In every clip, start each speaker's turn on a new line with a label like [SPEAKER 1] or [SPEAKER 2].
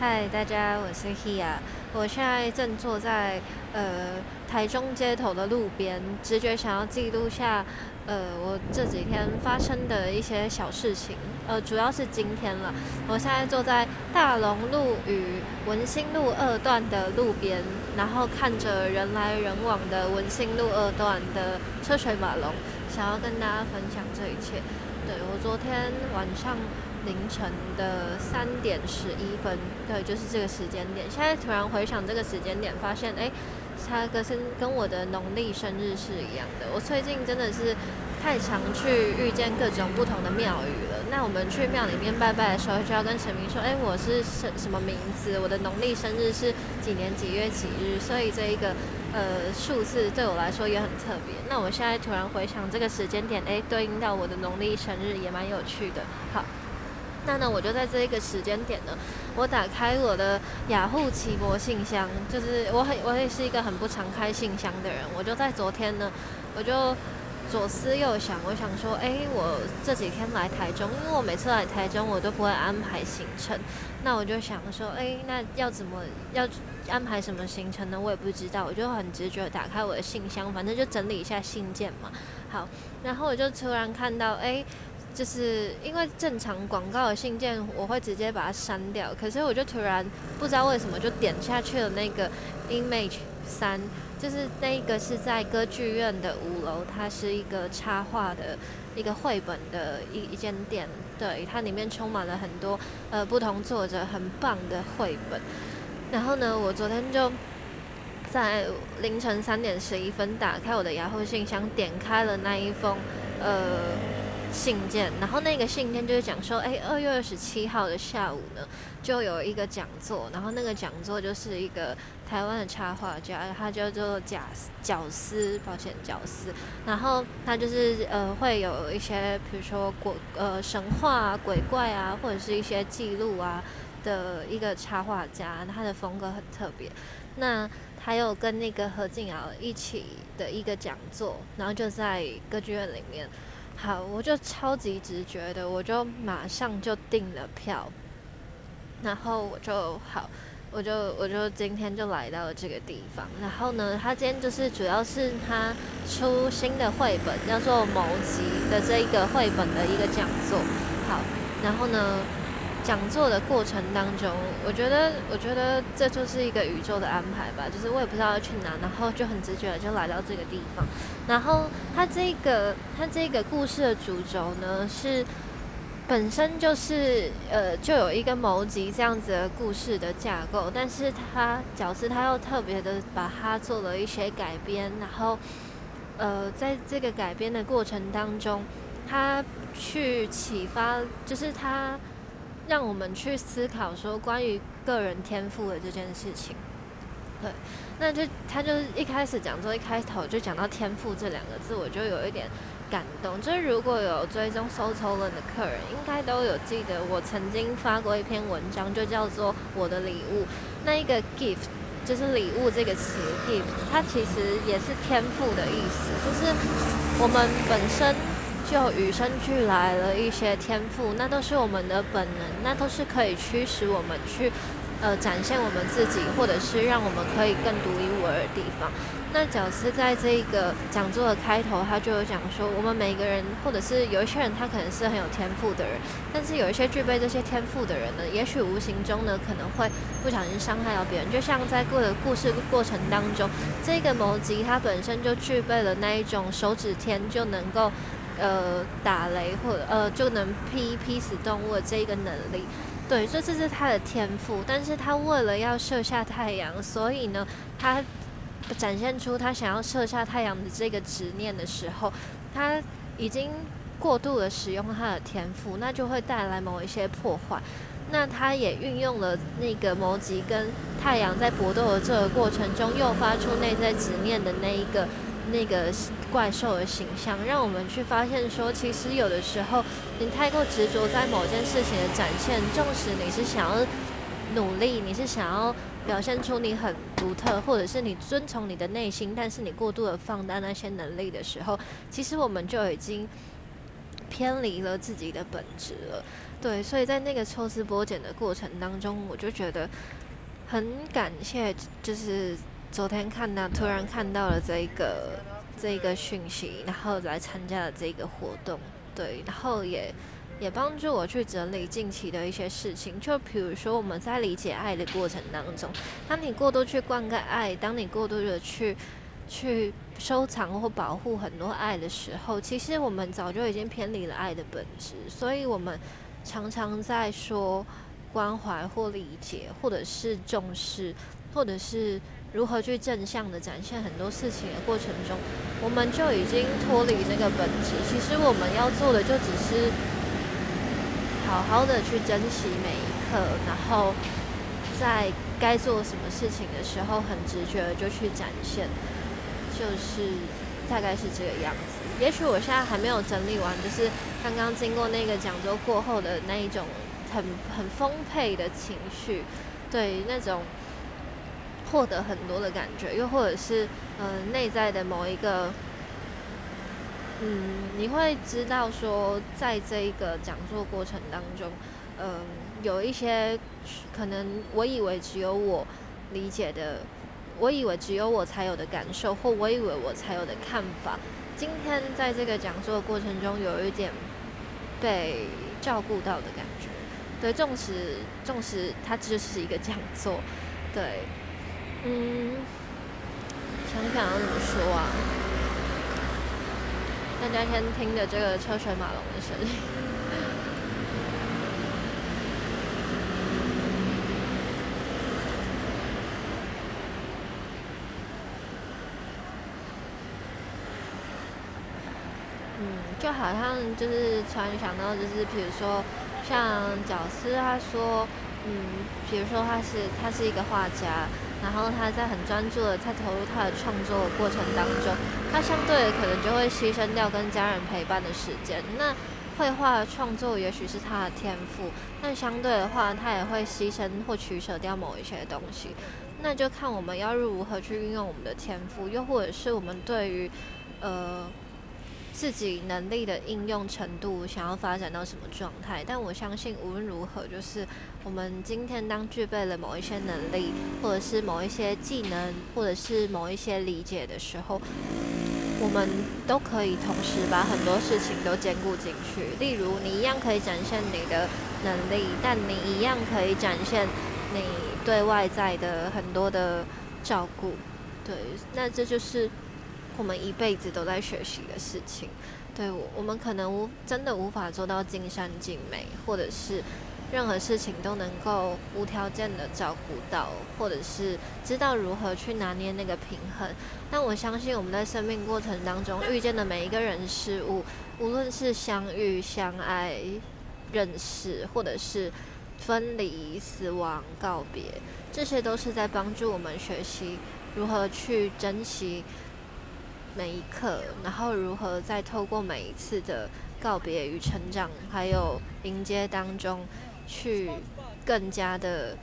[SPEAKER 1] 嗨，大家，我是 Hia，我现在正坐在呃台中街头的路边，直觉想要记录下呃我这几天发生的一些小事情，呃主要是今天了。我现在坐在大龙路与文心路二段的路边，然后看着人来人往的文心路二段的车水马龙，想要跟大家分享这一切。对我昨天晚上。凌晨的三点十一分，对，就是这个时间点。现在突然回想这个时间点，发现，哎，它跟生跟我的农历生日是一样的。我最近真的是太常去遇见各种不同的庙宇了。那我们去庙里面拜拜的时候，就要跟神明说，哎，我是什什么名字？我的农历生日是几年几月几日？所以这一个呃数字对我来说也很特别。那我现在突然回想这个时间点，哎，对应到我的农历生日也蛮有趣的。好。那呢，我就在这一个时间点呢，我打开我的雅虎奇博信箱，就是我很我也是一个很不常开信箱的人，我就在昨天呢，我就左思右想，我想说，哎，我这几天来台中，因为我每次来台中我都不会安排行程，那我就想说，哎，那要怎么要安排什么行程呢？我也不知道，我就很直觉打开我的信箱，反正就整理一下信件嘛。好，然后我就突然看到，哎。就是因为正常广告的信件，我会直接把它删掉。可是我就突然不知道为什么就点下去了那个 image 三，就是那个是在歌剧院的五楼，它是一个插画的一个绘本的一一间店。对，它里面充满了很多呃不同作者很棒的绘本。然后呢，我昨天就在凌晨三点十一分打开我的雅虎信箱，点开了那一封呃。信件，然后那个信件就是讲说，哎，二月二十七号的下午呢，就有一个讲座，然后那个讲座就是一个台湾的插画家，他叫做贾角丝，抱歉角丝，然后他就是呃会有一些，比如说鬼呃神话、鬼怪啊，或者是一些记录啊的一个插画家，他的风格很特别。那他有跟那个何静瑶一起的一个讲座，然后就在歌剧院里面。好，我就超级直觉的，我就马上就订了票，然后我就好，我就我就今天就来到了这个地方。然后呢，他今天就是主要是他出新的绘本，叫做《谋集》的这一个绘本的一个讲座。好，然后呢。讲座的过程当中，我觉得，我觉得这就是一个宇宙的安排吧。就是我也不知道要去哪，然后就很直觉的就来到这个地方。然后它这个，它这个故事的主轴呢，是本身就是呃，就有一个谋集这样子的故事的架构，但是它角色他又特别的把它做了一些改编，然后呃，在这个改编的过程当中，他去启发，就是他。让我们去思考说关于个人天赋的这件事情，对，那就他就是一开始讲说一开头就讲到天赋这两个字，我就有一点感动。就是如果有追踪收抽了的客人，应该都有记得我曾经发过一篇文章，就叫做我的礼物。那一个 gift 就是礼物这个词，gift 它其实也是天赋的意思，就是我们本身。就与生俱来了一些天赋，那都是我们的本能，那都是可以驱使我们去，呃，展现我们自己，或者是让我们可以更独一无二的地方。那角色在这个讲座的开头，他就有讲说，我们每个人，或者是有一些人，他可能是很有天赋的人，但是有一些具备这些天赋的人呢，也许无形中呢，可能会不小心伤害到别人。就像在过的故事过程当中，这个谋吉他本身就具备了那一种手指天就能够。呃，打雷或者呃就能劈劈死动物的这一个能力，对，这这是他的天赋。但是他为了要射下太阳，所以呢，他展现出他想要射下太阳的这个执念的时候，他已经过度的使用他的天赋，那就会带来某一些破坏。那他也运用了那个摩吉跟太阳在搏斗的这个过程中，诱发出内在执念的那一个。那个怪兽的形象，让我们去发现说，其实有的时候你太过执着在某件事情的展现，纵使你是想要努力，你是想要表现出你很独特，或者是你遵从你的内心，但是你过度的放大那些能力的时候，其实我们就已经偏离了自己的本质了。对，所以在那个抽丝剥茧的过程当中，我就觉得很感谢，就是昨天看到突然看到了这个这个讯息，然后来参加了这个活动，对，然后也也帮助我去整理近期的一些事情，就比如说我们在理解爱的过程当中，当你过度去灌溉爱，当你过度的去去收藏或保护很多爱的时候，其实我们早就已经偏离了爱的本质，所以我们。常常在说关怀或理解，或者是重视，或者是如何去正向的展现很多事情的过程中，我们就已经脱离那个本质。其实我们要做的就只是好好的去珍惜每一刻，然后在该做什么事情的时候，很直觉的就去展现，就是大概是这个样子。也许我现在还没有整理完，就是刚刚经过那个讲座过后的那一种很很丰沛的情绪，对那种获得很多的感觉，又或者是嗯内在的某一个，嗯，你会知道说，在这一个讲座过程当中，嗯，有一些可能我以为只有我理解的，我以为只有我才有的感受，或我以为我才有的看法。今天在这个讲座过程中，有一点被照顾到的感觉。对，纵使纵使它只是一个讲座，对，嗯，想想要怎么说啊？大家先听着这个车水马龙的声音。嗯就好像就是突然想到，就是比如说像角丝，他说，嗯，比如说他是他是一个画家，然后他在很专注的在投入他的创作过程当中，他相对的可能就会牺牲掉跟家人陪伴的时间。那绘画创作也许是他的天赋，但相对的话，他也会牺牲或取舍掉某一些东西。那就看我们要如何去运用我们的天赋，又或者是我们对于呃。自己能力的应用程度，想要发展到什么状态？但我相信，无论如何，就是我们今天当具备了某一些能力，或者是某一些技能，或者是某一些理解的时候，我们都可以同时把很多事情都兼顾进去。例如，你一样可以展现你的能力，但你一样可以展现你对外在的很多的照顾。对，那这就是。我们一辈子都在学习的事情，对我，我们可能无真的无法做到尽善尽美，或者是任何事情都能够无条件的照顾到，或者是知道如何去拿捏那个平衡。但我相信我们在生命过程当中遇见的每一个人事物，无论是相遇、相爱、认识，或者是分离、死亡、告别，这些都是在帮助我们学习如何去珍惜。每一刻，然后如何在透过每一次的告别与成长，还有迎接当中，去更加的、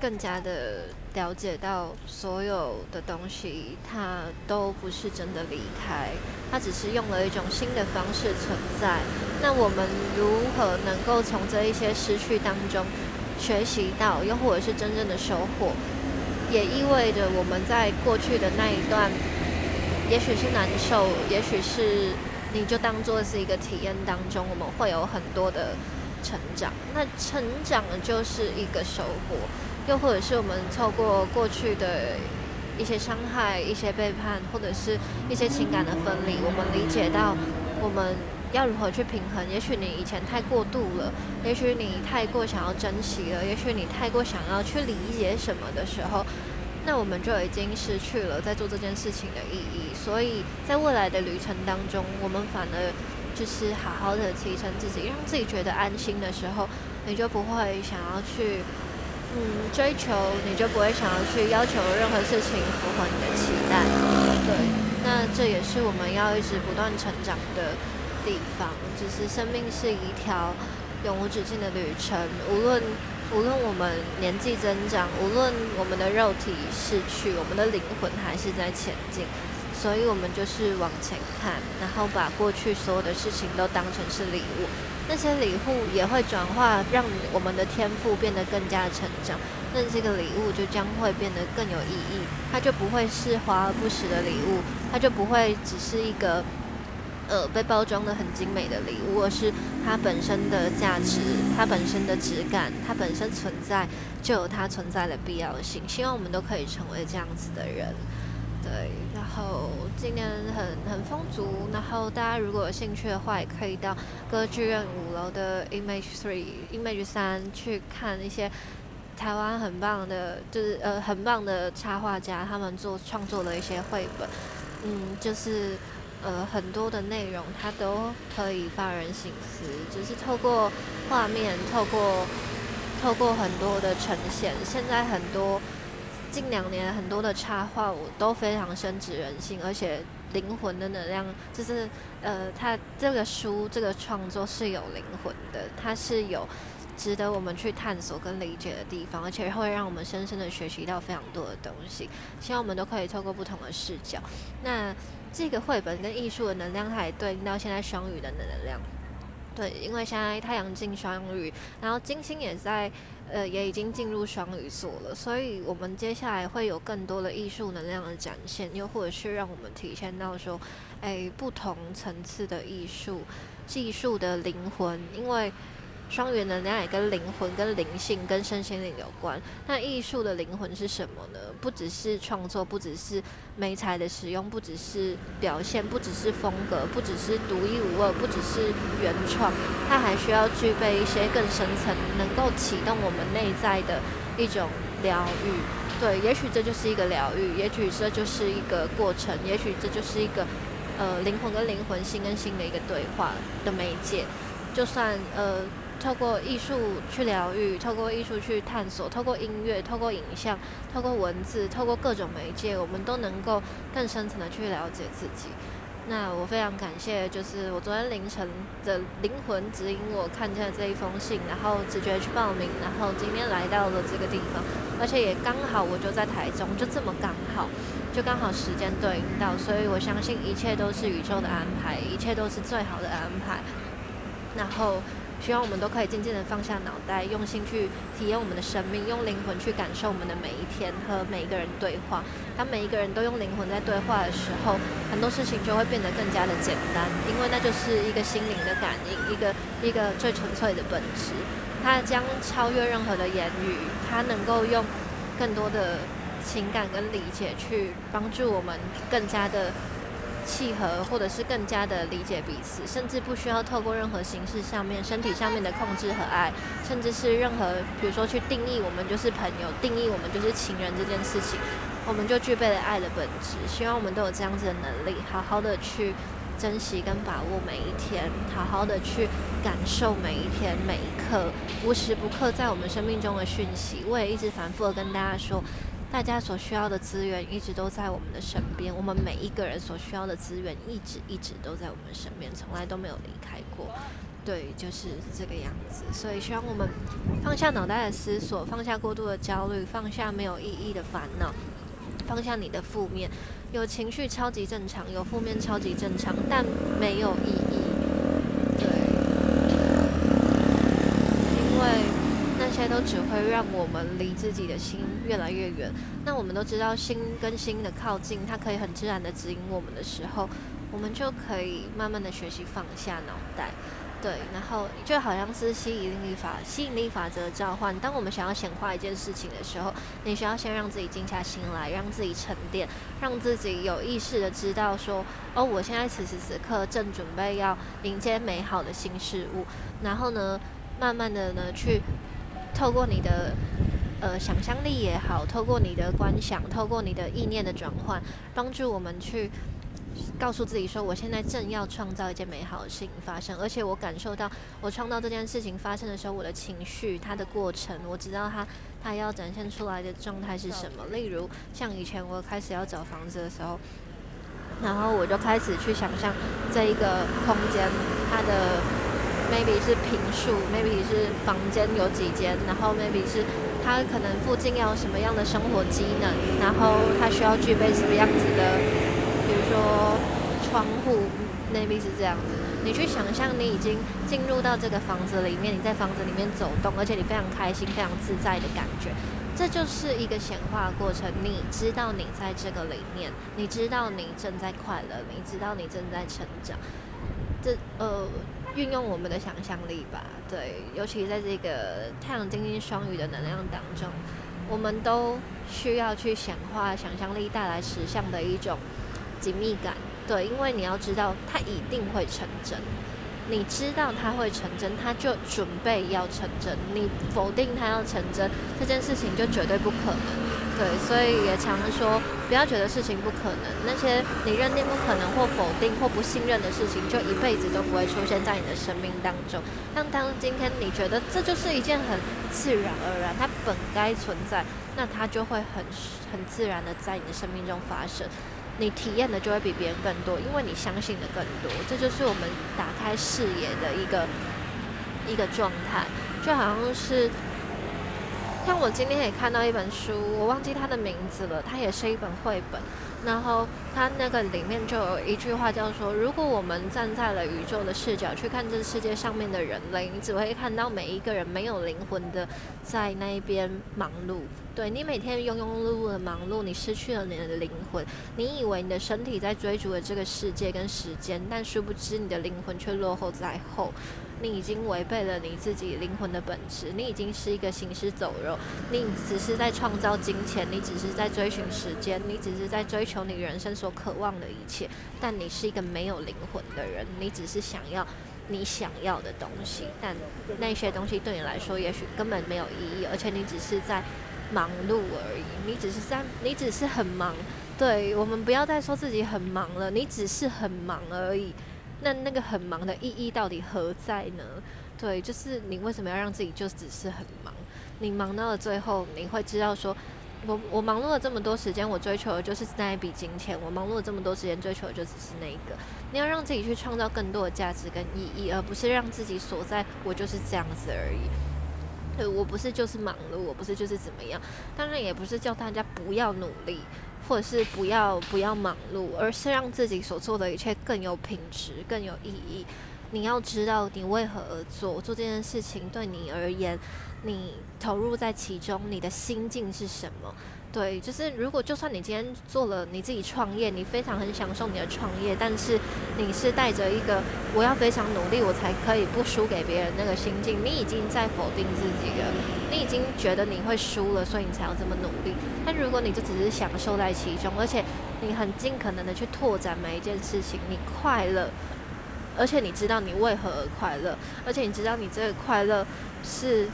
[SPEAKER 1] 更加的了解到所有的东西，它都不是真的离开，它只是用了一种新的方式存在。那我们如何能够从这一些失去当中学习到，又或者是真正的收获，也意味着我们在过去的那一段。也许是难受，也许是你就当做是一个体验当中，我们会有很多的成长。那成长就是一个收获，又或者是我们透过过去的一些伤害、一些背叛，或者是一些情感的分离，我们理解到我们要如何去平衡。也许你以前太过度了，也许你太过想要珍惜了，也许你太过想要去理解什么的时候。那我们就已经失去了在做这件事情的意义，所以在未来的旅程当中，我们反而就是好好的提升自己，让自己觉得安心的时候，你就不会想要去嗯追求，你就不会想要去要求任何事情符合你的期待。对，那这也是我们要一直不断成长的地方，就是生命是一条永无止境的旅程，无论。无论我们年纪增长，无论我们的肉体逝去，我们的灵魂还是在前进。所以我们就是往前看，然后把过去所有的事情都当成是礼物。那些礼物也会转化，让我们的天赋变得更加成长。那这个礼物就将会变得更有意义，它就不会是华而不实的礼物，它就不会只是一个呃被包装的很精美的礼物，而是它本身的价值、它本身的质感、它本身存在就有它存在的必要性。希望我们都可以成为这样子的人。对，然后今年很很丰足，然后大家如果有兴趣的话，也可以到歌剧院五楼的 Image Three、Image 三去看一些台湾很棒的，就是呃很棒的插画家他们做创作的一些绘本，嗯，就是呃很多的内容它都可以发人省思，就是透过画面，透过透过很多的呈现，现在很多。近两年很多的插画，我都非常深植人性，而且灵魂的能量，就是呃，它这个书这个创作是有灵魂的，它是有值得我们去探索跟理解的地方，而且会让我们深深的学习到非常多的东西。希望我们都可以透过不同的视角。那这个绘本跟艺术的能量，它也对应到现在双鱼的能量。对，因为现在太阳进双鱼，然后金星也在。呃，也已经进入双鱼座了，所以我们接下来会有更多的艺术能量的展现，又或者是让我们体现到说，哎，不同层次的艺术技术的灵魂，因为。双元能量也跟灵魂、跟灵性、跟身心灵有关。那艺术的灵魂是什么呢？不只是创作，不只是美材的使用，不只是表现，不只是风格，不只是独一无二，不只是原创，它还需要具备一些更深层，能够启动我们内在的一种疗愈。对，也许这就是一个疗愈，也许这就是一个过程，也许这就是一个呃灵魂跟灵魂、心跟心的一个对话的媒介。就算呃。透过艺术去疗愈，透过艺术去探索，透过音乐，透过影像，透过文字，透过各种媒介，我们都能够更深层的去了解自己。那我非常感谢，就是我昨天凌晨的灵魂指引我看见了这一封信，然后直觉去报名，然后今天来到了这个地方，而且也刚好我就在台中，就这么刚好，就刚好时间对应到，所以我相信一切都是宇宙的安排，一切都是最好的安排。然后。希望我们都可以渐渐的放下脑袋，用心去体验我们的生命，用灵魂去感受我们的每一天和每一个人对话。当每一个人都用灵魂在对话的时候，很多事情就会变得更加的简单，因为那就是一个心灵的感应，一个一个最纯粹的本质。它将超越任何的言语，它能够用更多的情感跟理解去帮助我们更加的。契合，或者是更加的理解彼此，甚至不需要透过任何形式上面、身体上面的控制和爱，甚至是任何，比如说去定义我们就是朋友，定义我们就是情人这件事情，我们就具备了爱的本质。希望我们都有这样子的能力，好好的去珍惜跟把握每一天，好好的去感受每一天每一刻，无时不刻在我们生命中的讯息。我也一直反复的跟大家说。大家所需要的资源一直都在我们的身边，我们每一个人所需要的资源一直一直都在我们身边，从来都没有离开过。对，就是这个样子。所以希望我们放下脑袋的思索，放下过度的焦虑，放下没有意义的烦恼，放下你的负面。有情绪超级正常，有负面超级正常，但没有意义。对，因为。那这些都只会让我们离自己的心越来越远。那我们都知道，心跟心的靠近，它可以很自然的指引我们的时候，我们就可以慢慢的学习放下脑袋。对，然后就好像是吸引力法吸引力法则召唤。当我们想要显化一件事情的时候，你需要先让自己静下心来，让自己沉淀，让自己有意识的知道说，哦，我现在此时此刻正准备要迎接美好的新事物。然后呢，慢慢的呢去。透过你的呃想象力也好，透过你的观想，透过你的意念的转换，帮助我们去告诉自己说，我现在正要创造一件美好的事情发生，而且我感受到我创造这件事情发生的时候，我的情绪它的过程，我知道它它要展现出来的状态是什么。例如像以前我开始要找房子的时候，然后我就开始去想象这一个空间它的。Maybe 是平数，maybe 是房间有几间，然后 maybe 是他可能附近要什么样的生活机能，然后他需要具备什么样子的，比如说窗户，maybe 是这样子。你去想象你已经进入到这个房子里面，你在房子里面走动，而且你非常开心、非常自在的感觉，这就是一个显化过程。你知道你在这个里面，你知道你正在快乐，你知道你正在成长。这呃，运用我们的想象力吧，对，尤其在这个太阳金星双鱼的能量当中，我们都需要去显化想象力带来实相的一种紧密感。对，因为你要知道，它一定会成真。你知道它会成真，它就准备要成真。你否定它要成真这件事情，就绝对不可能。对，所以也常说，不要觉得事情不可能。那些你认定不可能或否定或不信任的事情，就一辈子都不会出现在你的生命当中。但当今天你觉得这就是一件很自然而然，它本该存在，那它就会很很自然的在你的生命中发生。你体验的就会比别人更多，因为你相信的更多。这就是我们打开视野的一个一个状态，就好像是像我今天也看到一本书，我忘记它的名字了，它也是一本绘本。然后它那个里面就有一句话叫说：如果我们站在了宇宙的视角去看这世界上面的人类，你只会看到每一个人没有灵魂的在那边忙碌。对你每天庸庸碌碌的忙碌，你失去了你的灵魂。你以为你的身体在追逐着这个世界跟时间，但殊不知你的灵魂却落后在后。你已经违背了你自己灵魂的本质，你已经是一个行尸走肉，你只是在创造金钱，你只是在追寻时间，你只是在追求你人生所渴望的一切，但你是一个没有灵魂的人，你只是想要你想要的东西，但那些东西对你来说也许根本没有意义，而且你只是在忙碌而已，你只是在，你只是很忙，对我们不要再说自己很忙了，你只是很忙而已。那那个很忙的意义到底何在呢？对，就是你为什么要让自己就只是很忙？你忙到了最后，你会知道说，我我忙碌了这么多时间，我追求的就是那一笔金钱；我忙碌了这么多时间，追求的就只是那一个。你要让自己去创造更多的价值跟意义，而不是让自己锁在我就是这样子而已。对我不是就是忙碌，我不是就是怎么样。当然也不是叫大家不要努力。或者是不要不要忙碌，而是让自己所做的一切更有品质、更有意义。你要知道你为何而做，做这件事情对你而言，你投入在其中，你的心境是什么？对，就是如果就算你今天做了你自己创业，你非常很享受你的创业，但是你是带着一个我要非常努力，我才可以不输给别人那个心境，你已经在否定自己了，你已经觉得你会输了，所以你才要这么努力。但如果你就只是享受在其中，而且你很尽可能的去拓展每一件事情，你快乐，而且你知道你为何而快乐，而且你知道你这个快乐是。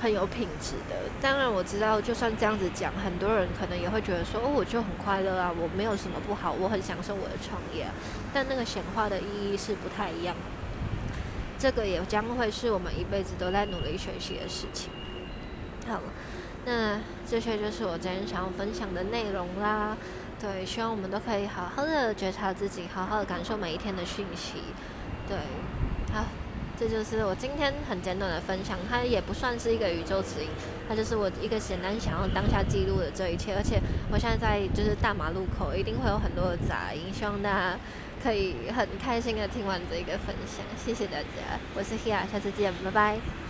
[SPEAKER 1] 很有品质的，当然我知道，就算这样子讲，很多人可能也会觉得说，哦，我就很快乐啊，我没有什么不好，我很享受我的创业，但那个显化的意义是不太一样。这个也将会是我们一辈子都在努力学习的事情。好了，那这些就是我今天想要分享的内容啦。对，希望我们都可以好好的觉察自己，好好的感受每一天的讯息。对，好。这就是我今天很简短的分享，它也不算是一个宇宙指引，它就是我一个简单想要当下记录的这一切。而且我现在在就是大马路口，一定会有很多的杂音，希望大家可以很开心的听完这一个分享。谢谢大家，我是 Hia，下次见，拜拜。